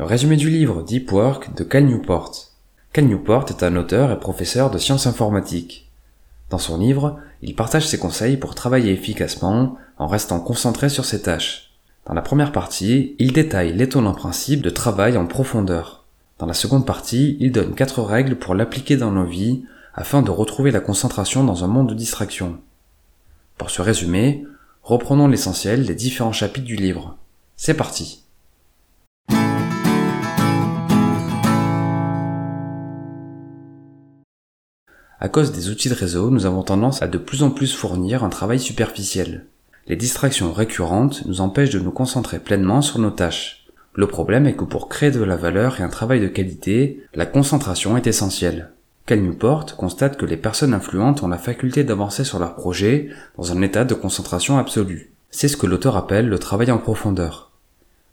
Résumé du livre Deep Work de Cal Newport. Cal Newport est un auteur et professeur de sciences informatiques. Dans son livre, il partage ses conseils pour travailler efficacement en restant concentré sur ses tâches. Dans la première partie, il détaille l'étonnant principe de travail en profondeur. Dans la seconde partie, il donne quatre règles pour l'appliquer dans nos vies afin de retrouver la concentration dans un monde de distraction. Pour ce résumé, reprenons l'essentiel des différents chapitres du livre. C'est parti À cause des outils de réseau, nous avons tendance à de plus en plus fournir un travail superficiel. Les distractions récurrentes nous empêchent de nous concentrer pleinement sur nos tâches. Le problème est que pour créer de la valeur et un travail de qualité, la concentration est essentielle. Cal Newport constate que les personnes influentes ont la faculté d'avancer sur leur projet dans un état de concentration absolue. C'est ce que l'auteur appelle le travail en profondeur.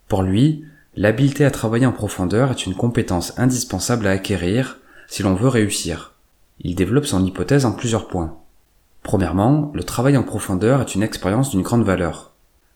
Pour lui, l'habileté à travailler en profondeur est une compétence indispensable à acquérir si l'on veut réussir. Il développe son hypothèse en plusieurs points. Premièrement, le travail en profondeur est une expérience d'une grande valeur.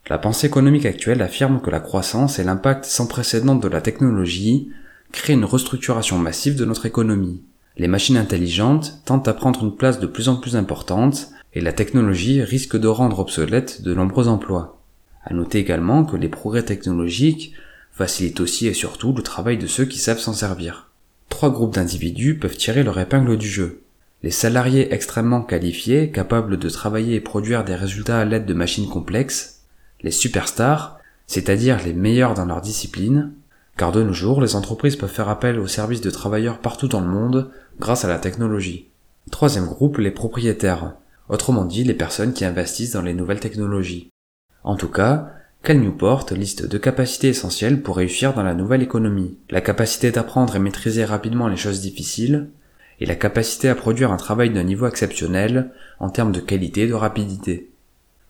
La pensée économique actuelle affirme que la croissance et l'impact sans précédent de la technologie créent une restructuration massive de notre économie. Les machines intelligentes tentent à prendre une place de plus en plus importante et la technologie risque de rendre obsolètes de nombreux emplois. À noter également que les progrès technologiques facilitent aussi et surtout le travail de ceux qui savent s'en servir trois groupes d'individus peuvent tirer leur épingle du jeu. Les salariés extrêmement qualifiés, capables de travailler et produire des résultats à l'aide de machines complexes, les superstars, c'est-à-dire les meilleurs dans leur discipline, car de nos jours, les entreprises peuvent faire appel aux services de travailleurs partout dans le monde grâce à la technologie. Troisième groupe, les propriétaires, autrement dit les personnes qui investissent dans les nouvelles technologies. En tout cas, Cal Newport liste deux capacités essentielles pour réussir dans la nouvelle économie. La capacité d'apprendre et maîtriser rapidement les choses difficiles, et la capacité à produire un travail d'un niveau exceptionnel en termes de qualité et de rapidité.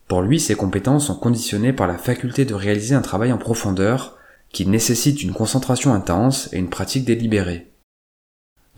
Pour lui, ces compétences sont conditionnées par la faculté de réaliser un travail en profondeur qui nécessite une concentration intense et une pratique délibérée.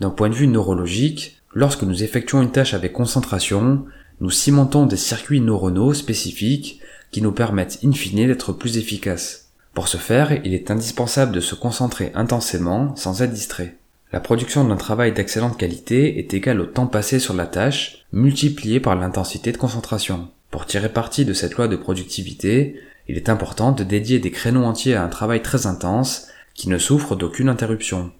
D'un point de vue neurologique, lorsque nous effectuons une tâche avec concentration, nous cimentons des circuits neuronaux spécifiques qui nous permettent in fine d'être plus efficaces. Pour ce faire, il est indispensable de se concentrer intensément sans être distrait. La production d'un travail d'excellente qualité est égale au temps passé sur la tâche, multiplié par l'intensité de concentration. Pour tirer parti de cette loi de productivité, il est important de dédier des créneaux entiers à un travail très intense qui ne souffre d'aucune interruption.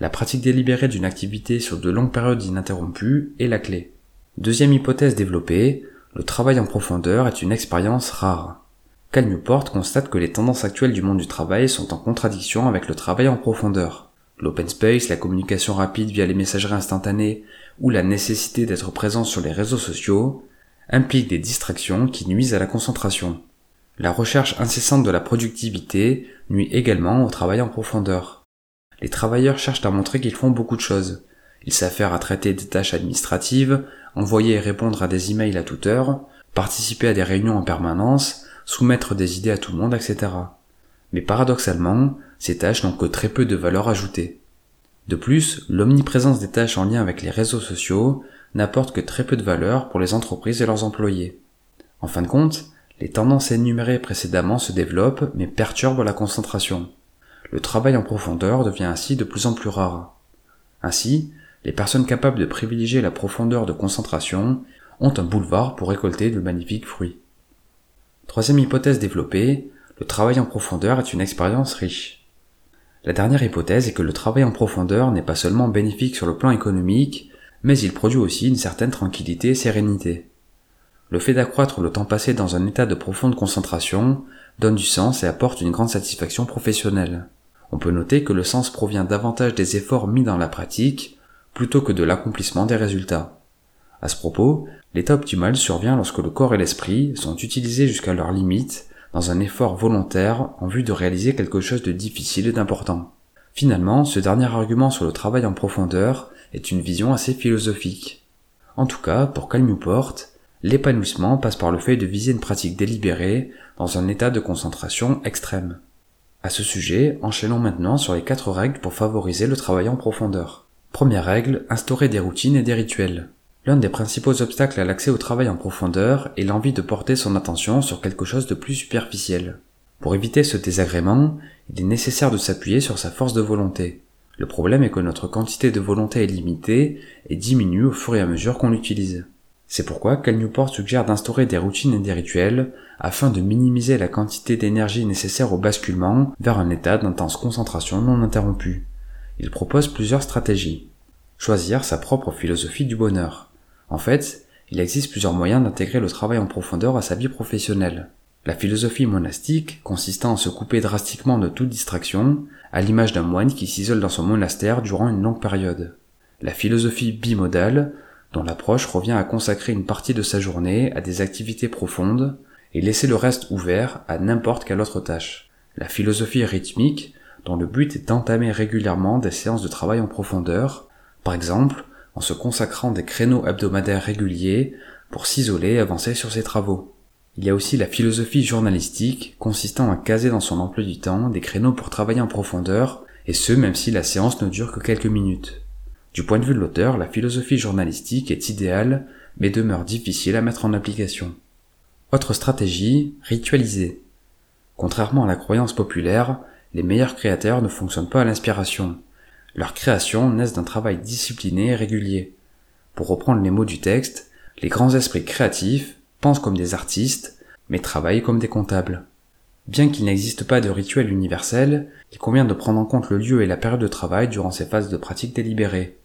La pratique délibérée d'une activité sur de longues périodes ininterrompues est la clé. Deuxième hypothèse développée, le travail en profondeur est une expérience rare. Cal Newport constate que les tendances actuelles du monde du travail sont en contradiction avec le travail en profondeur. L'open space, la communication rapide via les messageries instantanées ou la nécessité d'être présent sur les réseaux sociaux impliquent des distractions qui nuisent à la concentration. La recherche incessante de la productivité nuit également au travail en profondeur. Les travailleurs cherchent à montrer qu'ils font beaucoup de choses. Ils s'affairent à traiter des tâches administratives, envoyer et répondre à des emails à toute heure, participer à des réunions en permanence, soumettre des idées à tout le monde, etc. Mais paradoxalement, ces tâches n'ont que très peu de valeur ajoutée. De plus, l'omniprésence des tâches en lien avec les réseaux sociaux n'apporte que très peu de valeur pour les entreprises et leurs employés. En fin de compte, les tendances énumérées précédemment se développent mais perturbent la concentration. Le travail en profondeur devient ainsi de plus en plus rare. Ainsi, les personnes capables de privilégier la profondeur de concentration ont un boulevard pour récolter de magnifiques fruits. Troisième hypothèse développée, le travail en profondeur est une expérience riche. La dernière hypothèse est que le travail en profondeur n'est pas seulement bénéfique sur le plan économique, mais il produit aussi une certaine tranquillité et sérénité. Le fait d'accroître le temps passé dans un état de profonde concentration donne du sens et apporte une grande satisfaction professionnelle. On peut noter que le sens provient davantage des efforts mis dans la pratique plutôt que de l'accomplissement des résultats. À ce propos, l'état optimal survient lorsque le corps et l'esprit sont utilisés jusqu'à leur limite dans un effort volontaire en vue de réaliser quelque chose de difficile et d'important. Finalement, ce dernier argument sur le travail en profondeur est une vision assez philosophique. En tout cas, pour Cal Newport, l'épanouissement passe par le fait de viser une pratique délibérée dans un état de concentration extrême. À ce sujet, enchaînons maintenant sur les quatre règles pour favoriser le travail en profondeur. Première règle, instaurer des routines et des rituels. L'un des principaux obstacles à l'accès au travail en profondeur est l'envie de porter son attention sur quelque chose de plus superficiel. Pour éviter ce désagrément, il est nécessaire de s'appuyer sur sa force de volonté. Le problème est que notre quantité de volonté est limitée et diminue au fur et à mesure qu'on l'utilise. C'est pourquoi Cal Newport suggère d'instaurer des routines et des rituels afin de minimiser la quantité d'énergie nécessaire au basculement vers un état d'intense concentration non interrompue. Il propose plusieurs stratégies. Choisir sa propre philosophie du bonheur. En fait, il existe plusieurs moyens d'intégrer le travail en profondeur à sa vie professionnelle. La philosophie monastique, consistant à se couper drastiquement de toute distraction, à l'image d'un moine qui s'isole dans son monastère durant une longue période. La philosophie bimodale, dont l'approche revient à consacrer une partie de sa journée à des activités profondes et laisser le reste ouvert à n'importe quelle autre tâche. La philosophie rythmique, dont le but est d'entamer régulièrement des séances de travail en profondeur, par exemple en se consacrant des créneaux hebdomadaires réguliers pour s'isoler et avancer sur ses travaux. Il y a aussi la philosophie journalistique, consistant à caser dans son emploi du temps des créneaux pour travailler en profondeur, et ce même si la séance ne dure que quelques minutes. Du point de vue de l'auteur, la philosophie journalistique est idéale, mais demeure difficile à mettre en application. Autre stratégie, ritualiser. Contrairement à la croyance populaire, les meilleurs créateurs ne fonctionnent pas à l'inspiration. Leurs créations naissent d'un travail discipliné et régulier. Pour reprendre les mots du texte, les grands esprits créatifs pensent comme des artistes, mais travaillent comme des comptables. Bien qu'il n'existe pas de rituel universel, il convient de prendre en compte le lieu et la période de travail durant ces phases de pratique délibérée.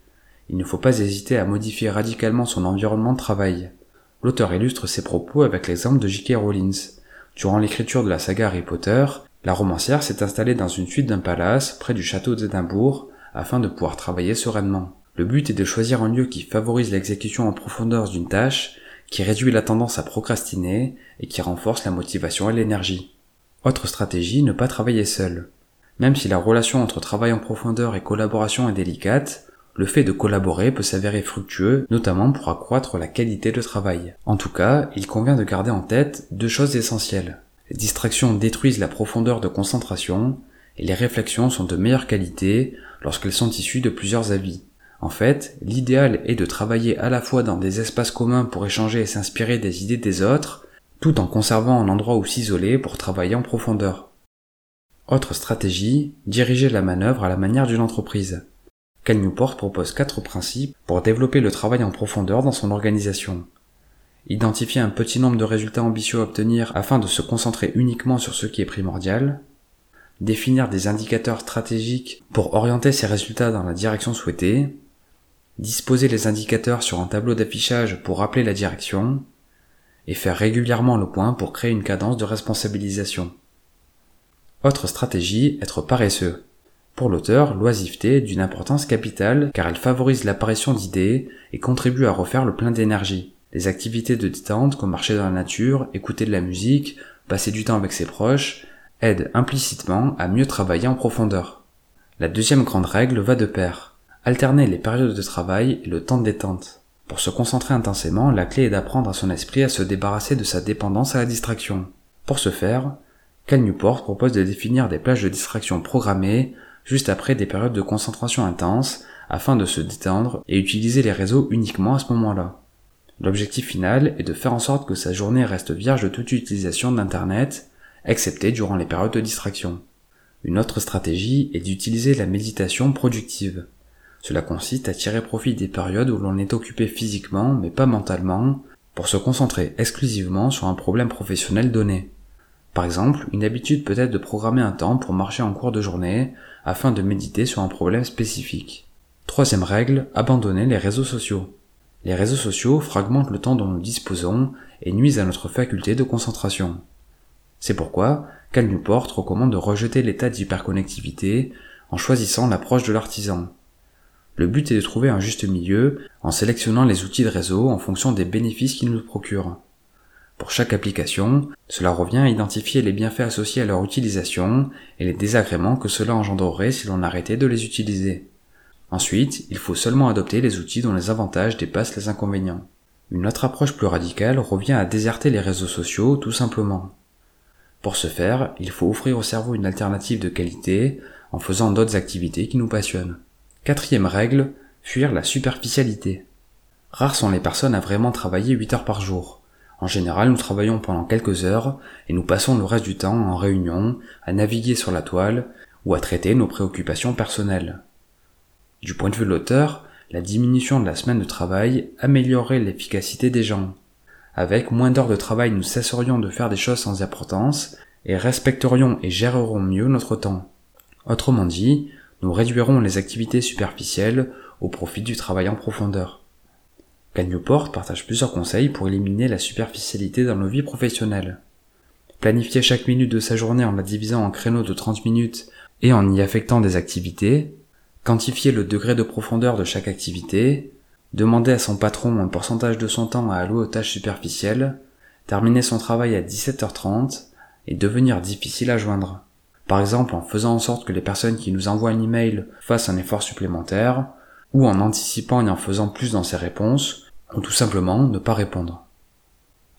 Il ne faut pas hésiter à modifier radicalement son environnement de travail. L'auteur illustre ses propos avec l'exemple de J.K. Rowling. Durant l'écriture de la saga Harry Potter, la romancière s'est installée dans une suite d'un palace près du château d'Édimbourg afin de pouvoir travailler sereinement. Le but est de choisir un lieu qui favorise l'exécution en profondeur d'une tâche qui réduit la tendance à procrastiner et qui renforce la motivation et l'énergie. Autre stratégie, ne pas travailler seul. Même si la relation entre travail en profondeur et collaboration est délicate, le fait de collaborer peut s'avérer fructueux, notamment pour accroître la qualité de travail. En tout cas, il convient de garder en tête deux choses essentielles. Les distractions détruisent la profondeur de concentration, et les réflexions sont de meilleure qualité lorsqu'elles sont issues de plusieurs avis. En fait, l'idéal est de travailler à la fois dans des espaces communs pour échanger et s'inspirer des idées des autres, tout en conservant un endroit où s'isoler pour travailler en profondeur. Autre stratégie, diriger la manœuvre à la manière d'une entreprise. Cal Newport propose quatre principes pour développer le travail en profondeur dans son organisation. Identifier un petit nombre de résultats ambitieux à obtenir afin de se concentrer uniquement sur ce qui est primordial. Définir des indicateurs stratégiques pour orienter ces résultats dans la direction souhaitée disposer les indicateurs sur un tableau d'affichage pour rappeler la direction, et faire régulièrement le point pour créer une cadence de responsabilisation. Autre stratégie, être paresseux. Pour l'auteur, l'oisiveté est d'une importance capitale car elle favorise l'apparition d'idées et contribue à refaire le plein d'énergie. Les activités de détente comme marcher dans la nature, écouter de la musique, passer du temps avec ses proches, aident implicitement à mieux travailler en profondeur. La deuxième grande règle va de pair. Alterner les périodes de travail et le temps de détente. Pour se concentrer intensément, la clé est d'apprendre à son esprit à se débarrasser de sa dépendance à la distraction. Pour ce faire, Cal Newport propose de définir des plages de distraction programmées juste après des périodes de concentration intense afin de se détendre et utiliser les réseaux uniquement à ce moment-là. L'objectif final est de faire en sorte que sa journée reste vierge de toute utilisation d'Internet, excepté durant les périodes de distraction. Une autre stratégie est d'utiliser la méditation productive. Cela consiste à tirer profit des périodes où l'on est occupé physiquement mais pas mentalement pour se concentrer exclusivement sur un problème professionnel donné. Par exemple, une habitude peut être de programmer un temps pour marcher en cours de journée afin de méditer sur un problème spécifique. Troisième règle, abandonner les réseaux sociaux. Les réseaux sociaux fragmentent le temps dont nous disposons et nuisent à notre faculté de concentration. C'est pourquoi Cal Newport recommande de rejeter l'état d'hyperconnectivité en choisissant l'approche de l'artisan. Le but est de trouver un juste milieu en sélectionnant les outils de réseau en fonction des bénéfices qu'ils nous procurent. Pour chaque application, cela revient à identifier les bienfaits associés à leur utilisation et les désagréments que cela engendrerait si l'on arrêtait de les utiliser. Ensuite, il faut seulement adopter les outils dont les avantages dépassent les inconvénients. Une autre approche plus radicale revient à déserter les réseaux sociaux tout simplement. Pour ce faire, il faut offrir au cerveau une alternative de qualité en faisant d'autres activités qui nous passionnent. Quatrième règle, fuir la superficialité. Rares sont les personnes à vraiment travailler 8 heures par jour. En général, nous travaillons pendant quelques heures et nous passons le reste du temps en réunion, à naviguer sur la toile ou à traiter nos préoccupations personnelles. Du point de vue de l'auteur, la diminution de la semaine de travail améliorerait l'efficacité des gens. Avec moins d'heures de travail, nous cesserions de faire des choses sans importance et respecterions et gérerons mieux notre temps. Autrement dit, nous réduirons les activités superficielles au profit du travail en profondeur. Cal Newport partage plusieurs conseils pour éliminer la superficialité dans nos vies professionnelles. Planifier chaque minute de sa journée en la divisant en créneaux de 30 minutes et en y affectant des activités, quantifier le degré de profondeur de chaque activité, demander à son patron un pourcentage de son temps à allouer aux tâches superficielles, terminer son travail à 17h30 et devenir difficile à joindre. Par exemple en faisant en sorte que les personnes qui nous envoient un email fassent un effort supplémentaire, ou en anticipant et en faisant plus dans ses réponses, ou tout simplement ne pas répondre.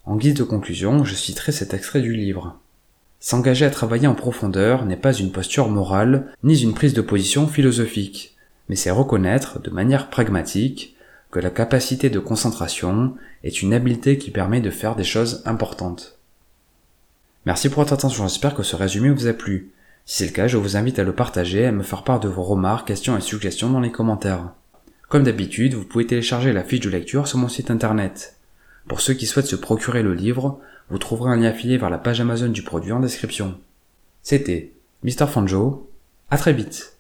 En guise de conclusion, je citerai cet extrait du livre. S'engager à travailler en profondeur n'est pas une posture morale, ni une prise de position philosophique, mais c'est reconnaître, de manière pragmatique, que la capacité de concentration est une habileté qui permet de faire des choses importantes. Merci pour votre attention, j'espère que ce résumé vous a plu. Si c'est le cas, je vous invite à le partager et à me faire part de vos remarques, questions et suggestions dans les commentaires. Comme d'habitude, vous pouvez télécharger la fiche de lecture sur mon site internet. Pour ceux qui souhaitent se procurer le livre, vous trouverez un lien affilié vers la page Amazon du produit en description. C'était Mr. Fanjo, à très vite